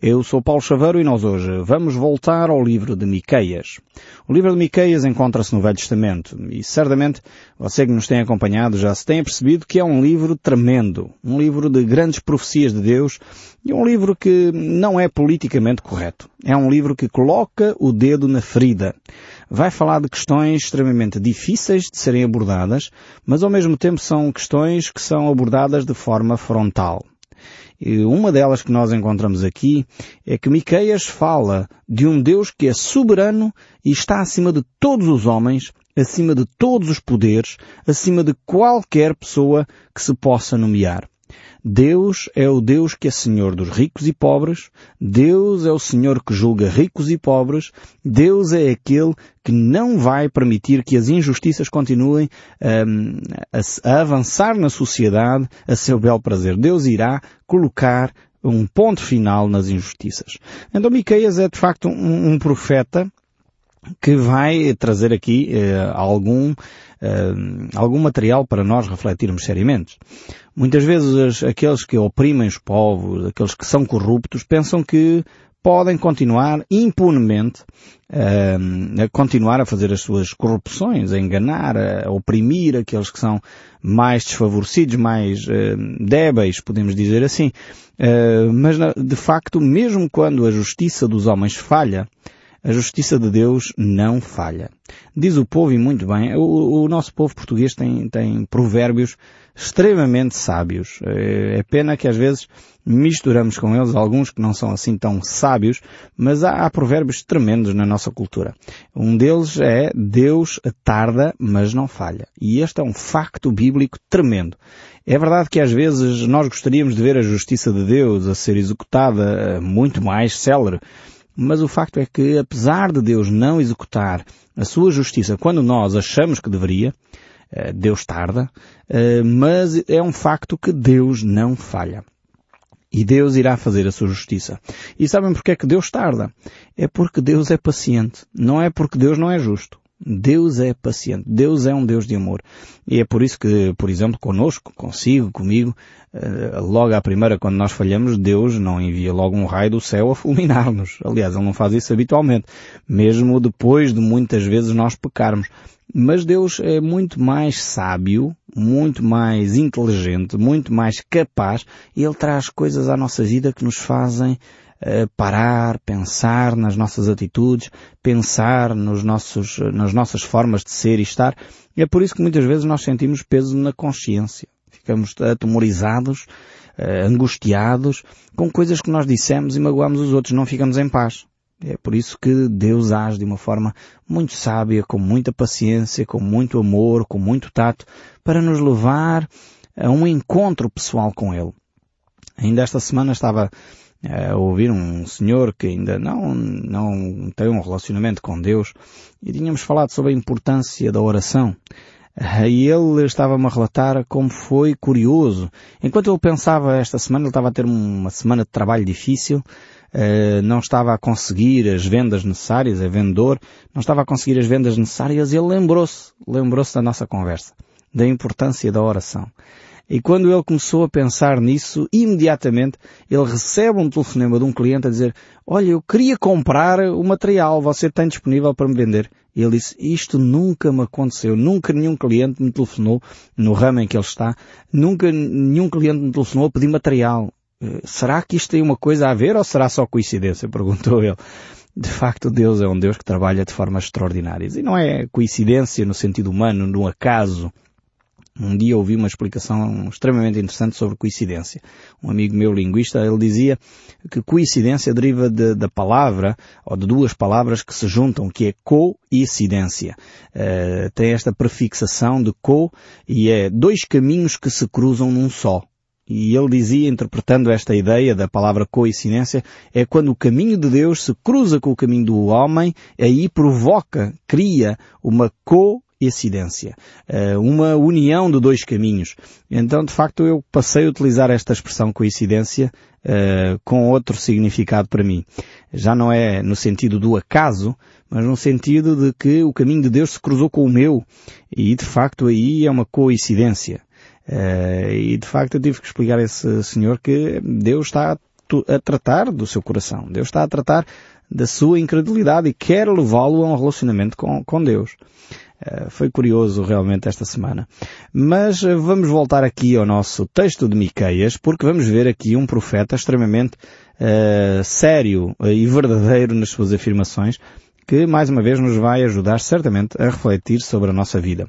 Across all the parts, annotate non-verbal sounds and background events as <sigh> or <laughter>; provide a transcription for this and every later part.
Eu sou Paulo Chaveiro e nós hoje vamos voltar ao livro de Miqueias. O livro de Miqueias encontra-se no Velho Testamento e certamente você que nos tem acompanhado já se tem percebido que é um livro tremendo, um livro de grandes profecias de Deus e um livro que não é politicamente correto. É um livro que coloca o dedo na ferida. Vai falar de questões extremamente difíceis de serem abordadas, mas ao mesmo tempo são questões que são abordadas de forma frontal. E uma delas que nós encontramos aqui é que Miqueias fala de um Deus que é soberano e está acima de todos os homens, acima de todos os poderes, acima de qualquer pessoa que se possa nomear. Deus é o Deus que é Senhor dos ricos e pobres, Deus é o Senhor que julga ricos e pobres, Deus é aquele que não vai permitir que as injustiças continuem um, a, a avançar na sociedade a seu bel prazer. Deus irá colocar um ponto final nas injustiças. Então Miqueias é de facto um, um profeta que vai trazer aqui eh, algum, eh, algum material para nós refletirmos seriamente. Muitas vezes aqueles que oprimem os povos, aqueles que são corruptos, pensam que podem continuar impunemente uh, a continuar a fazer as suas corrupções, a enganar, a oprimir aqueles que são mais desfavorecidos, mais uh, débeis, podemos dizer assim. Uh, mas de facto, mesmo quando a justiça dos homens falha, a justiça de Deus não falha. Diz o povo, e muito bem, o, o nosso povo português tem, tem provérbios extremamente sábios. É, é pena que às vezes misturamos com eles alguns que não são assim tão sábios, mas há, há provérbios tremendos na nossa cultura. Um deles é Deus tarda, mas não falha. E este é um facto bíblico tremendo. É verdade que às vezes nós gostaríamos de ver a justiça de Deus a ser executada eh, muito mais célere, mas o facto é que, apesar de Deus não executar a sua justiça quando nós achamos que deveria, eh, Deus tarda, eh, mas é um facto que Deus não falha. E Deus irá fazer a sua justiça. E sabem porque é que Deus tarda? É porque Deus é paciente. Não é porque Deus não é justo. Deus é paciente. Deus é um Deus de amor. E é por isso que, por exemplo, conosco, consigo, comigo, eh, logo à primeira, quando nós falhamos, Deus não envia logo um raio do céu a fulminar-nos. Aliás, Ele não faz isso habitualmente. Mesmo depois de muitas vezes nós pecarmos. Mas Deus é muito mais sábio, muito mais inteligente, muito mais capaz Ele traz coisas à nossa vida que nos fazem parar, pensar nas nossas atitudes, pensar nos nossos, nas nossas formas de ser e estar. E é por isso que muitas vezes nós sentimos peso na consciência. Ficamos atemorizados, eh, angustiados com coisas que nós dissemos e magoamos os outros, não ficamos em paz. É por isso que Deus age de uma forma muito sábia, com muita paciência, com muito amor, com muito tato, para nos levar a um encontro pessoal com Ele. Ainda esta semana estava a ouvir um senhor que ainda não, não tem um relacionamento com Deus e tínhamos falado sobre a importância da oração. E ele estava-me a relatar como foi curioso. Enquanto ele pensava esta semana, ele estava a ter uma semana de trabalho difícil, eh, não estava a conseguir as vendas necessárias, é vendedor, não estava a conseguir as vendas necessárias ele lembrou-se, lembrou-se da nossa conversa, da importância da oração. E quando ele começou a pensar nisso, imediatamente ele recebe um telefonema de um cliente a dizer, olha, eu queria comprar o material, você tem disponível para me vender? E ele disse, isto nunca me aconteceu, nunca nenhum cliente me telefonou no ramo em que ele está, nunca nenhum cliente me telefonou a pedir material. Eh, será que isto tem uma coisa a ver ou será só coincidência? <laughs> Perguntou ele. De facto, Deus é um Deus que trabalha de formas extraordinárias. E não é coincidência no sentido humano, no acaso, um dia ouvi uma explicação extremamente interessante sobre coincidência. Um amigo meu linguista, ele dizia que coincidência deriva de, da palavra, ou de duas palavras que se juntam, que é coincidência. Uh, tem esta prefixação de co e é dois caminhos que se cruzam num só. E ele dizia, interpretando esta ideia da palavra coincidência, é quando o caminho de Deus se cruza com o caminho do homem, aí provoca, cria uma co coincidência, uma união de dois caminhos. Então, de facto, eu passei a utilizar esta expressão coincidência com outro significado para mim. Já não é no sentido do acaso, mas no sentido de que o caminho de Deus se cruzou com o meu. E de facto aí é uma coincidência. Uh, e de facto eu tive que explicar a esse senhor que Deus está a tratar do seu coração. Deus está a tratar da sua incredulidade e quer levá-lo a um relacionamento com, com Deus. Uh, foi curioso realmente esta semana. Mas uh, vamos voltar aqui ao nosso texto de Miqueias, porque vamos ver aqui um profeta extremamente uh, sério e verdadeiro nas suas afirmações, que mais uma vez nos vai ajudar certamente a refletir sobre a nossa vida.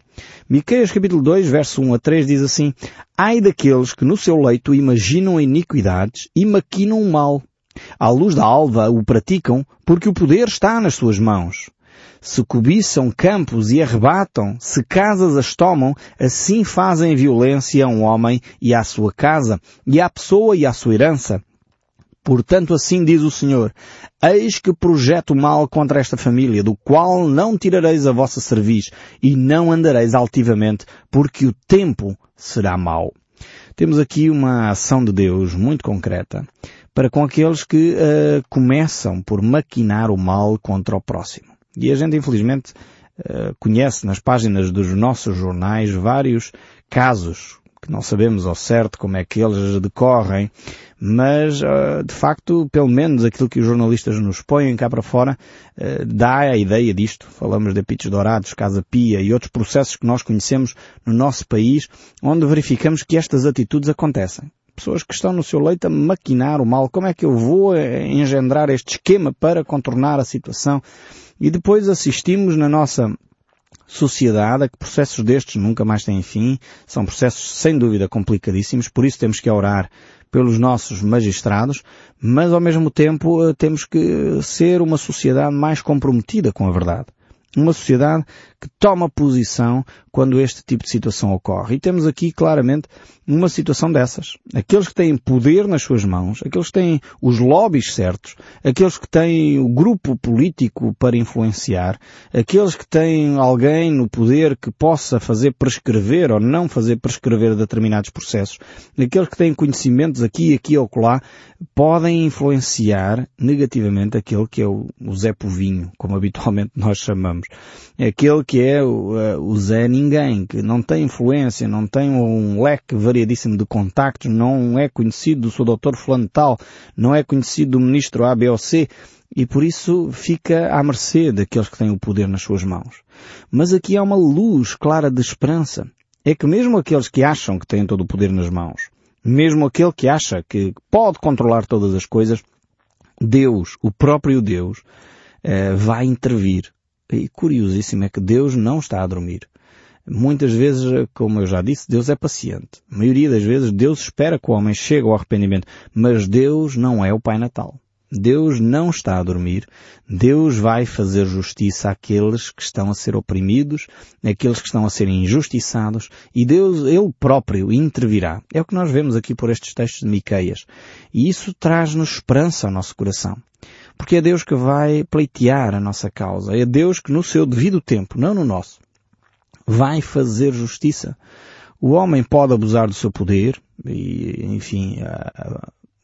Miqueias capítulo 2, verso 1 a 3 diz assim, Ai daqueles que no seu leito imaginam iniquidades e maquinam o mal. À luz da alva o praticam, porque o poder está nas suas mãos. Se cobiçam campos e arrebatam, se casas as tomam, assim fazem violência a um homem e à sua casa, e à pessoa e à sua herança. Portanto, assim diz o Senhor, eis que projeto mal contra esta família, do qual não tirareis a vossa cerviz, e não andareis altivamente, porque o tempo será mau. Temos aqui uma ação de Deus muito concreta para com aqueles que uh, começam por maquinar o mal contra o próximo. E a gente, infelizmente, uh, conhece nas páginas dos nossos jornais vários casos que não sabemos ao certo como é que eles decorrem, mas uh, de facto, pelo menos aquilo que os jornalistas nos põem cá para fora, uh, dá a ideia disto. Falamos de apitos dourados, Casa Pia e outros processos que nós conhecemos no nosso país, onde verificamos que estas atitudes acontecem. Pessoas que estão no seu leito a maquinar o mal. Como é que eu vou eh, engendrar este esquema para contornar a situação? E depois assistimos na nossa sociedade a que processos destes nunca mais têm fim, são processos sem dúvida complicadíssimos, por isso temos que orar pelos nossos magistrados, mas ao mesmo tempo eh, temos que ser uma sociedade mais comprometida com a verdade. Uma sociedade que toma posição quando este tipo de situação ocorre. E temos aqui claramente uma situação dessas. Aqueles que têm poder nas suas mãos, aqueles que têm os lobbies certos, aqueles que têm o grupo político para influenciar, aqueles que têm alguém no poder que possa fazer prescrever ou não fazer prescrever determinados processos, aqueles que têm conhecimentos aqui, aqui ou lá, podem influenciar negativamente aquele que é o, Zé Povinho, como habitualmente nós chamamos. Aquele que é o, eh, o Zé Ninguém, que não tem influência, não tem um leque variadíssimo de contactos, não é conhecido do seu doutor fulano tal, não é conhecido do ministro A, B ou C, e por isso fica à mercê daqueles que têm o poder nas suas mãos. Mas aqui há uma luz clara de esperança. É que mesmo aqueles que acham que têm todo o poder nas mãos, mesmo aquele que acha que pode controlar todas as coisas, Deus, o próprio Deus, eh, vai intervir e curiosíssimo é que Deus não está a dormir. Muitas vezes, como eu já disse, Deus é paciente. A maioria das vezes Deus espera que o homem chegue ao arrependimento. Mas Deus não é o Pai Natal. Deus não está a dormir. Deus vai fazer justiça àqueles que estão a ser oprimidos, àqueles que estão a ser injustiçados, e Deus, Ele próprio, intervirá. É o que nós vemos aqui por estes textos de Miqueias. E isso traz-nos esperança ao nosso coração. Porque é Deus que vai pleitear a nossa causa. É Deus que no seu devido tempo, não no nosso, vai fazer justiça. O homem pode abusar do seu poder e, enfim,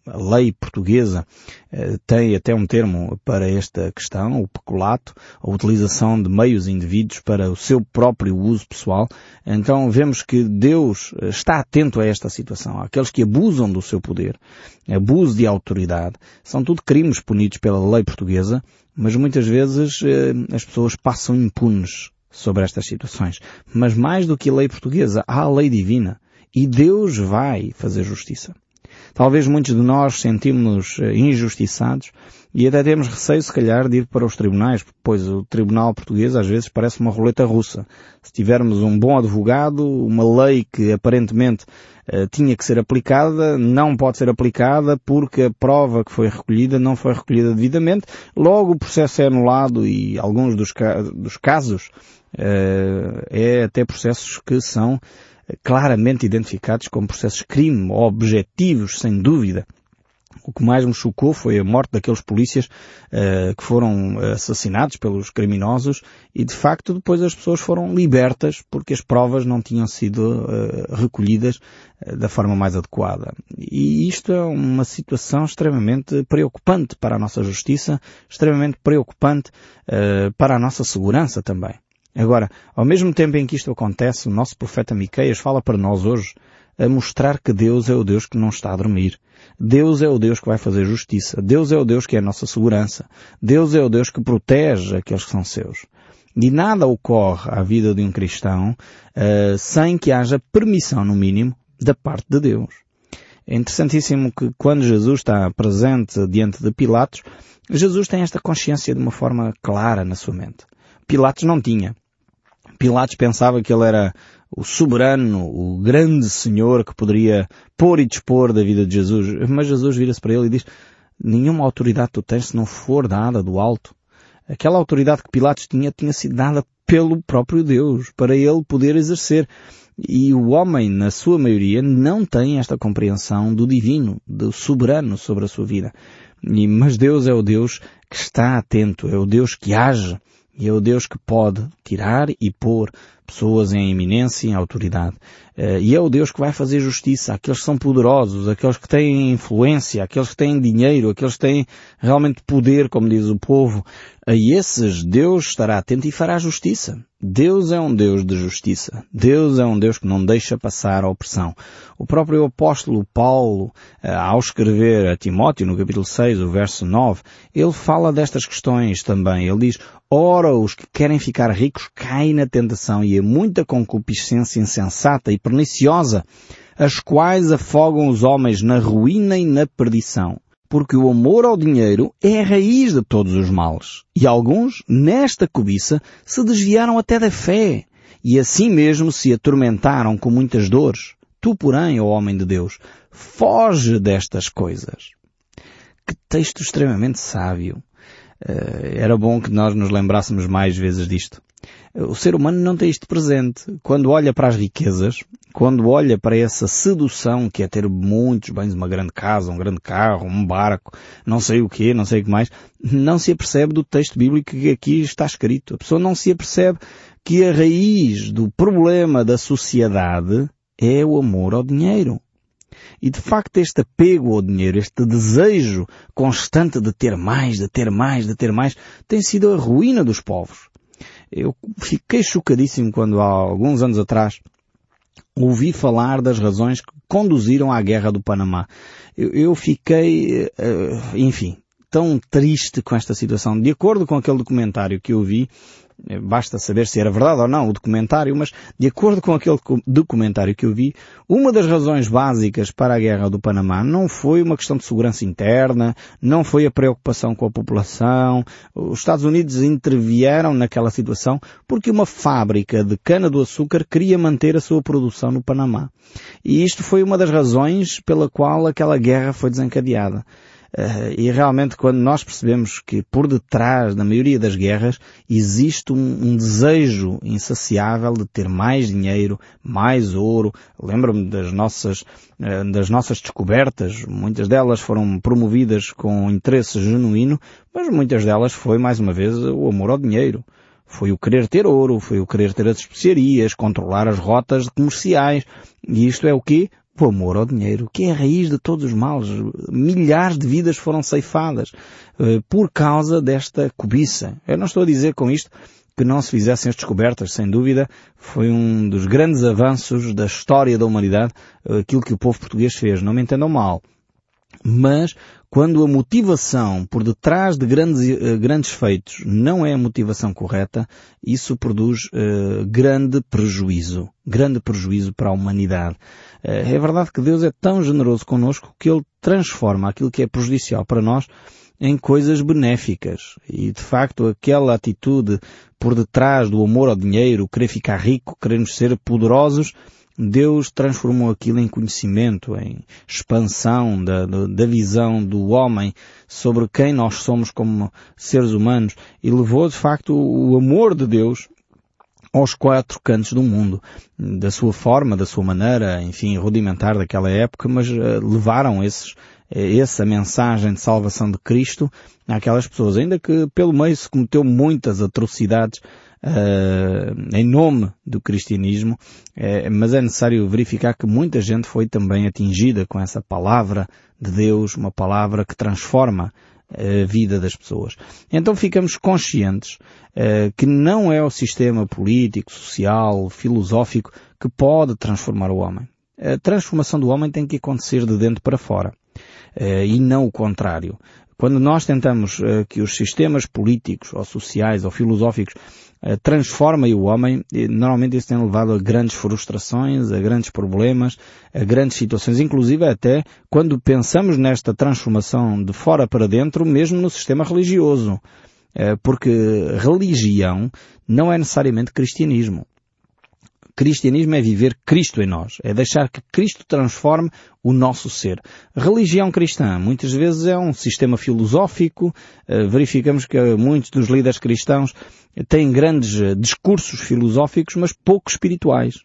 a, lei portuguesa eh, tem até um termo para esta questão, o peculato, a utilização de meios indevidos para o seu próprio uso pessoal. Então vemos que Deus eh, está atento a esta situação. Aqueles que abusam do seu poder, abuso de autoridade, são tudo crimes punidos pela lei portuguesa, mas muitas vezes eh, as pessoas passam impunes sobre estas situações. Mas mais do que a lei portuguesa, há a lei divina. E Deus vai fazer justiça. Talvez muitos de nós sentimos eh, injustiçados e até temos receio, se calhar, de ir para os tribunais, pois o tribunal português às vezes parece uma roleta russa. Se tivermos um bom advogado, uma lei que aparentemente uh, tinha que ser aplicada, não pode ser aplicada porque a prova que foi recolhida não foi recolhida devidamente, logo o processo é anulado e alguns dos, ca dos casos uh, é até processos que são claramente identificados como processos crime, objetivos, sem dúvida. O que mais me chocou foi a morte daqueles polícias uh, que foram assassinados pelos criminosos e de facto depois as pessoas foram libertas porque as provas não tinham sido uh, recolhidas uh, da forma mais adequada. E isto é uma situação extremamente preocupante para a nossa justiça, extremamente preocupante para a nossa segurança também. Agora, ao mesmo tempo em que isto acontece, o nosso profeta Miqueias fala para nós hoje a mostrar que Deus é o Deus que não está a dormir. Deus é o Deus que vai fazer justiça. Deus é o Deus que é a nossa segurança. Deus é o Deus que protege aqueles que são seus. E nada ocorre à vida de um cristão uh, sem que haja permissão, no mínimo, da parte de Deus. É interessantíssimo que quando Jesus está presente diante de Pilatos, Jesus tem esta consciência de uma forma clara na sua mente. Pilatos não tinha. Pilatos pensava que ele era o soberano, o grande Senhor que poderia pôr e dispor da vida de Jesus. Mas Jesus vira-se para ele e diz, nenhuma autoridade tu tens se não for dada do alto. Aquela autoridade que Pilatos tinha, tinha sido dada pelo próprio Deus, para ele poder exercer. E o homem, na sua maioria, não tem esta compreensão do divino, do soberano sobre a sua vida. E, mas Deus é o Deus que está atento, é o Deus que age, e é o Deus que pode tirar e pôr pessoas em eminência, em autoridade. Uh, e é o Deus que vai fazer justiça àqueles que são poderosos, àqueles que têm influência, àqueles que têm dinheiro, àqueles que têm realmente poder, como diz o povo. A esses Deus estará atento e fará justiça. Deus é um Deus de justiça. Deus é um Deus que não deixa passar a opressão. O próprio apóstolo Paulo, eh, ao escrever a Timóteo, no capítulo 6, o verso 9, ele fala destas questões também. Ele diz, Ora, os que querem ficar ricos caem na tentação e muita concupiscência insensata e perniciosa, as quais afogam os homens na ruína e na perdição porque o amor ao dinheiro é a raiz de todos os males. E alguns, nesta cobiça, se desviaram até da fé, e assim mesmo se atormentaram com muitas dores. Tu, porém, ó homem de Deus, foge destas coisas. Que texto extremamente sábio. Uh, era bom que nós nos lembrássemos mais vezes disto. O ser humano não tem isto presente. Quando olha para as riquezas, quando olha para essa sedução que é ter muitos bens, uma grande casa, um grande carro, um barco, não sei o quê, não sei o que mais, não se apercebe do texto bíblico que aqui está escrito. A pessoa não se apercebe que a raiz do problema da sociedade é o amor ao dinheiro. E de facto este apego ao dinheiro, este desejo constante de ter mais, de ter mais, de ter mais, tem sido a ruína dos povos. Eu fiquei chocadíssimo quando há alguns anos atrás ouvi falar das razões que conduziram à guerra do Panamá. Eu, eu fiquei, uh, enfim, tão triste com esta situação. De acordo com aquele documentário que eu vi, eh, basta saber se era verdade ou não o documentário, mas de acordo com aquele documentário que eu vi, uma das razões básicas para a guerra do Panamá não foi uma questão de segurança interna, não foi a preocupação com a população. Os Estados Unidos intervieram naquela situação porque uma fábrica de cana-do-açúcar queria manter a sua produção no Panamá. E isto foi uma das razões pela qual aquela guerra foi desencadeada. Uh, e realmente quando nós percebemos que por detrás da maioria das guerras existe um, um desejo insaciável de ter mais dinheiro, mais ouro, lembro-me das nossas, uh, das nossas descobertas, muitas delas foram promovidas com interesse genuíno, mas muitas delas foi mais uma vez o amor ao dinheiro. Foi o querer ter ouro, foi o querer ter as especiarias, controlar as rotas comerciais. E isto é o quê? O amor ao dinheiro, que é a raiz de todos os males. Milhares de vidas foram ceifadas uh, por causa desta cobiça. Eu não estou a dizer com isto que não se fizessem as descobertas, sem dúvida, foi um dos grandes avanços da história da humanidade, uh, aquilo que o povo português fez. Não me entendam mal. Mas quando a motivação por detrás de grandes, uh, grandes feitos não é a motivação correta, isso produz uh, grande prejuízo. Grande prejuízo para a humanidade. Uh, é verdade que Deus é tão generoso connosco que Ele transforma aquilo que é prejudicial para nós em coisas benéficas. E de facto aquela atitude por detrás do amor ao dinheiro, querer ficar rico, queremos ser poderosos, Deus transformou aquilo em conhecimento, em expansão da, da visão do homem sobre quem nós somos como seres humanos e levou de facto o amor de Deus aos quatro cantos do mundo, da sua forma, da sua maneira, enfim, rudimentar daquela época, mas uh, levaram esses, essa mensagem de salvação de Cristo àquelas pessoas, ainda que pelo meio se cometeu muitas atrocidades uh, em nome do cristianismo, uh, mas é necessário verificar que muita gente foi também atingida com essa palavra de Deus, uma palavra que transforma a vida das pessoas. Então ficamos conscientes uh, que não é o sistema político, social, filosófico que pode transformar o homem. A transformação do homem tem que acontecer de dentro para fora. Uh, e não o contrário. Quando nós tentamos uh, que os sistemas políticos, ou sociais, ou filosóficos uh, transformem o homem, normalmente isso tem levado a grandes frustrações, a grandes problemas, a grandes situações, inclusive até quando pensamos nesta transformação de fora para dentro, mesmo no sistema religioso. Porque religião não é necessariamente cristianismo. Cristianismo é viver Cristo em nós, é deixar que Cristo transforme o nosso ser. Religião cristã muitas vezes é um sistema filosófico, eh, verificamos que muitos dos líderes cristãos têm grandes eh, discursos filosóficos, mas pouco espirituais.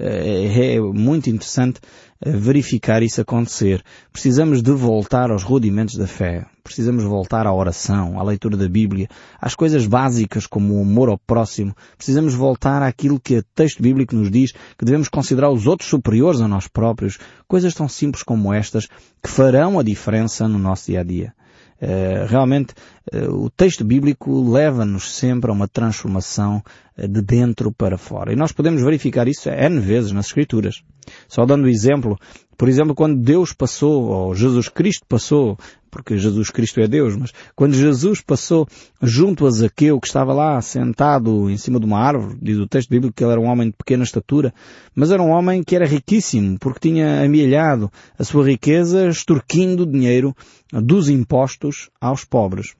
Eh, é muito interessante verificar isso acontecer. Precisamos de voltar aos rudimentos da fé. Precisamos voltar à oração, à leitura da Bíblia, às coisas básicas como o amor ao próximo. Precisamos voltar àquilo que o texto bíblico nos diz que devemos considerar os outros superiores a nós próprios. Coisas tão simples como estas que farão a diferença no nosso dia a dia. Uh, realmente uh, o texto bíblico leva-nos sempre a uma transformação uh, de dentro para fora. E nós podemos verificar isso N vezes nas Escrituras. Só dando exemplo, por exemplo, quando Deus passou, ou Jesus Cristo passou, porque Jesus Cristo é Deus, mas quando Jesus passou junto a Zaqueu, que estava lá sentado em cima de uma árvore, diz o texto bíblico que ele era um homem de pequena estatura, mas era um homem que era riquíssimo, porque tinha amealhado a sua riqueza extorquindo dinheiro dos impostos aos pobres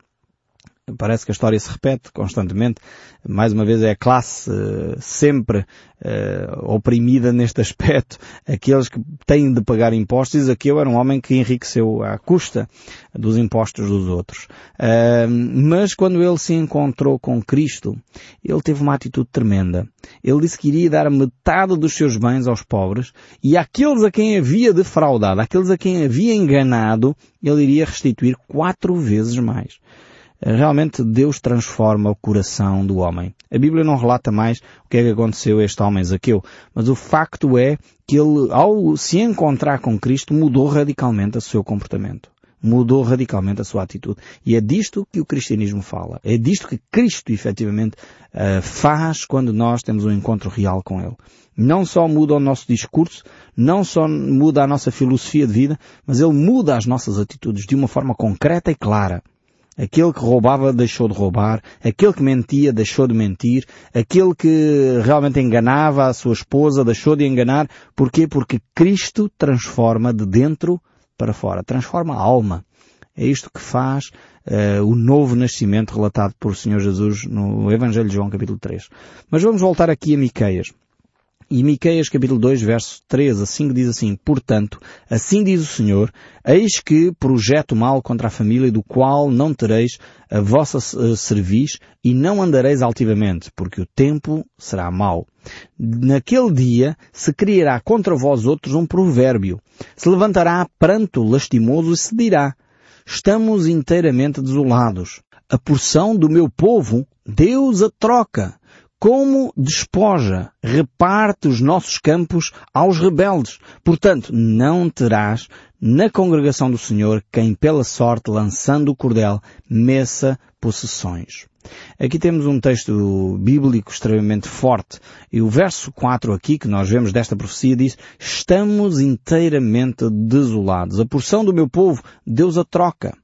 parece que a história se repete constantemente. Mais uma vez é a classe uh, sempre uh, oprimida neste <laughs> aspecto. Aqueles que têm de pagar impostos. E eu era um homem que enriqueceu à custa dos impostos dos outros. Mas quando ele se encontrou com Cristo, ele teve uma atitude tremenda. Ele disse que iria dar metade dos seus bens aos pobres e àqueles a quem havia defraudado, àqueles a quem havia enganado, ele iria restituir quatro vezes mais realmente Deus transforma o coração do homem. A Bíblia não relata mais o que é que aconteceu a este homem Zaqueu, mas o facto é que ele, ao se encontrar com Cristo, mudou radicalmente o seu comportamento. Mudou radicalmente a sua atitude. E é disto que o cristianismo fala. É disto que Cristo efetivamente uh, faz quando nós temos um encontro real com Ele. Não só muda o nosso discurso, não só muda a nossa filosofia de vida, mas Ele muda as nossas atitudes de uma forma concreta e clara. Aquele que roubava deixou de roubar, aquele que mentia deixou de mentir, aquele que realmente enganava a sua esposa deixou de enganar. Porquê? Porque Cristo transforma de dentro para fora, transforma a alma. É isto que faz uh, o novo nascimento relatado por Senhor Jesus no Evangelho de João capítulo 3. Mas vamos voltar aqui a Miqueias. E Miqueias capítulo 2 verso 3 a 5 diz assim, Portanto, assim diz o Senhor, eis que projeto mal contra a família do qual não tereis a vossa uh, cerviz e não andareis altivamente, porque o tempo será mau. Naquele dia se criará contra vós outros um provérbio. Se levantará pranto lastimoso e se dirá, estamos inteiramente desolados. A porção do meu povo Deus a troca como despoja, reparte os nossos campos aos rebeldes. Portanto, não terás na congregação do Senhor quem pela sorte, lançando o cordel, meça possessões. Aqui temos um texto bíblico extremamente forte. E o verso 4 aqui que nós vemos desta profecia diz, estamos inteiramente desolados. A porção do meu povo, Deus a troca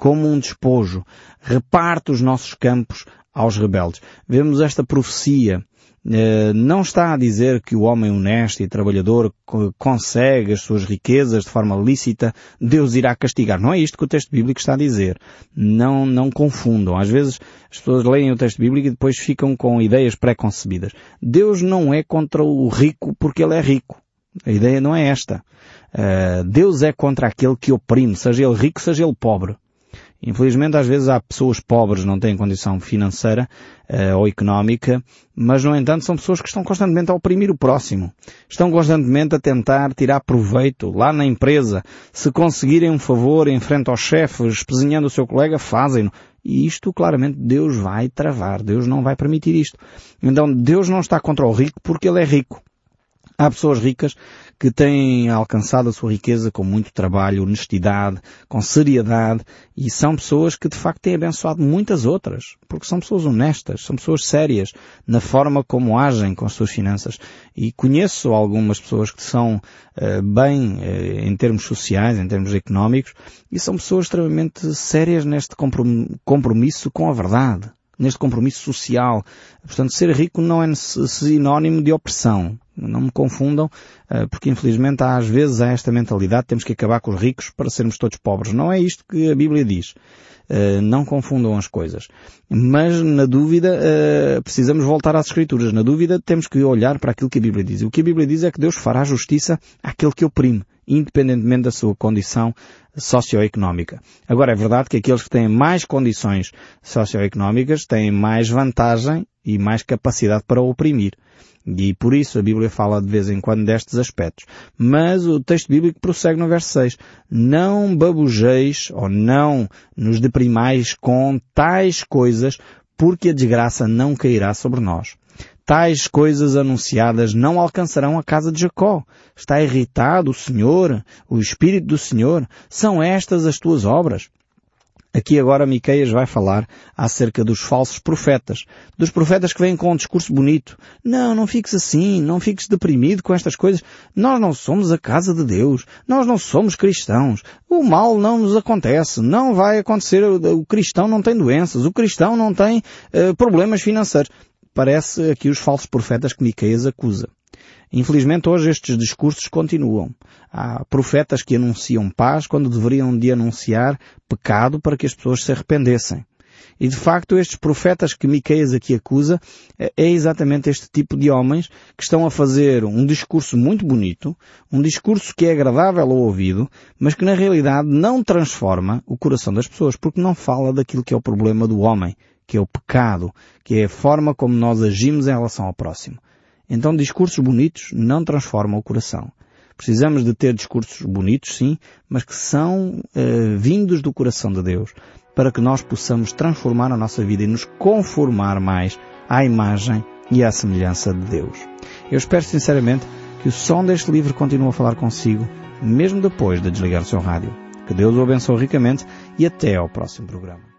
como um despojo. Reparte os nossos campos aos rebeldes. Vemos esta profecia eh, não está a dizer que o homem honesto e trabalhador consegue as suas riquezas de forma lícita, Deus irá castigar. Não é isto que o texto bíblico está a dizer. Não, não confundam. Às vezes as pessoas leem o texto bíblico e depois ficam com ideias pré-concebidas. Deus não é contra o rico porque ele é rico. A ideia não é esta. Uh, Deus é contra aquele que oprime, seja ele rico, seja ele pobre. Infelizmente, às vezes há pessoas pobres, não têm condição financeira uh, ou económica, mas no entanto são pessoas que estão constantemente a oprimir o próximo. Estão constantemente a tentar tirar proveito lá na empresa. Se conseguirem um favor em frente aos chefes, espezinhando o seu colega, fazem-no. E isto, claramente, Deus vai travar. Deus não vai permitir isto. Então, Deus não está contra o rico porque ele é rico. Há pessoas ricas que têm alcançado a sua riqueza com muito trabalho, honestidade, com seriedade e são pessoas que de facto têm abençoado muitas outras, porque são pessoas honestas, são pessoas sérias na forma como agem com as suas finanças. E conheço algumas pessoas que são uh, bem uh, em termos sociais, em termos económicos, e são pessoas extremamente sérias neste compromisso com a verdade neste compromisso social. Portanto, ser rico não é sinónimo de opressão. Não me confundam, eh, porque infelizmente às vezes há esta mentalidade, temos que acabar com os ricos para sermos todos pobres. Não é isto que a Bíblia diz. Eh, não confundam as coisas. Mas, na dúvida, eh, precisamos voltar às Escrituras. Na dúvida, temos que olhar para aquilo que a Bíblia diz. E o que a Bíblia diz é que Deus fará justiça àquele que oprime, independentemente da sua condição socioeconómica. Agora, é verdade que aqueles que têm mais condições socioeconómicas têm mais vantagem e mais capacidade para oprimir. E por isso a Bíblia fala de vez em quando destes aspectos. Mas o texto bíblico prossegue no verso 6. Não babujeis ou não nos deprimais com tais coisas, porque a desgraça não cairá sobre nós. Tais coisas anunciadas não alcançarão a casa de Jacó. Está irritado o Senhor, o Espírito do Senhor. São estas as tuas obras. Aqui agora Miqueias vai falar acerca dos falsos profetas, dos profetas que vêm com um discurso bonito. Não, não fiques assim, não fiques deprimido com estas coisas. Nós não somos a casa de Deus, nós não somos cristãos. O mal não nos acontece, não vai acontecer, o cristão não tem doenças, o cristão não tem uh, problemas financeiros. Parece aqui os falsos profetas que Miqueias acusa. Infelizmente hoje estes discursos continuam. Há profetas que anunciam paz quando deveriam de anunciar pecado para que as pessoas se arrependessem. E de facto estes profetas que Miqueias aqui acusa é exatamente este tipo de homens que estão a fazer um discurso muito bonito, um discurso que é agradável ao ouvido, mas que na realidade não transforma o coração das pessoas, porque não fala daquilo que é o problema do homem, que é o pecado, que é a forma como nós agimos em relação ao próximo. Então discursos bonitos não transformam o coração. Precisamos de ter discursos bonitos, sim, mas que são uh, vindos do coração de Deus, para que nós possamos transformar a nossa vida e nos conformar mais à imagem e à semelhança de Deus. Eu espero sinceramente que o som deste livro continue a falar consigo, mesmo depois de desligar o seu rádio. Que Deus o abençoe ricamente e até ao próximo programa.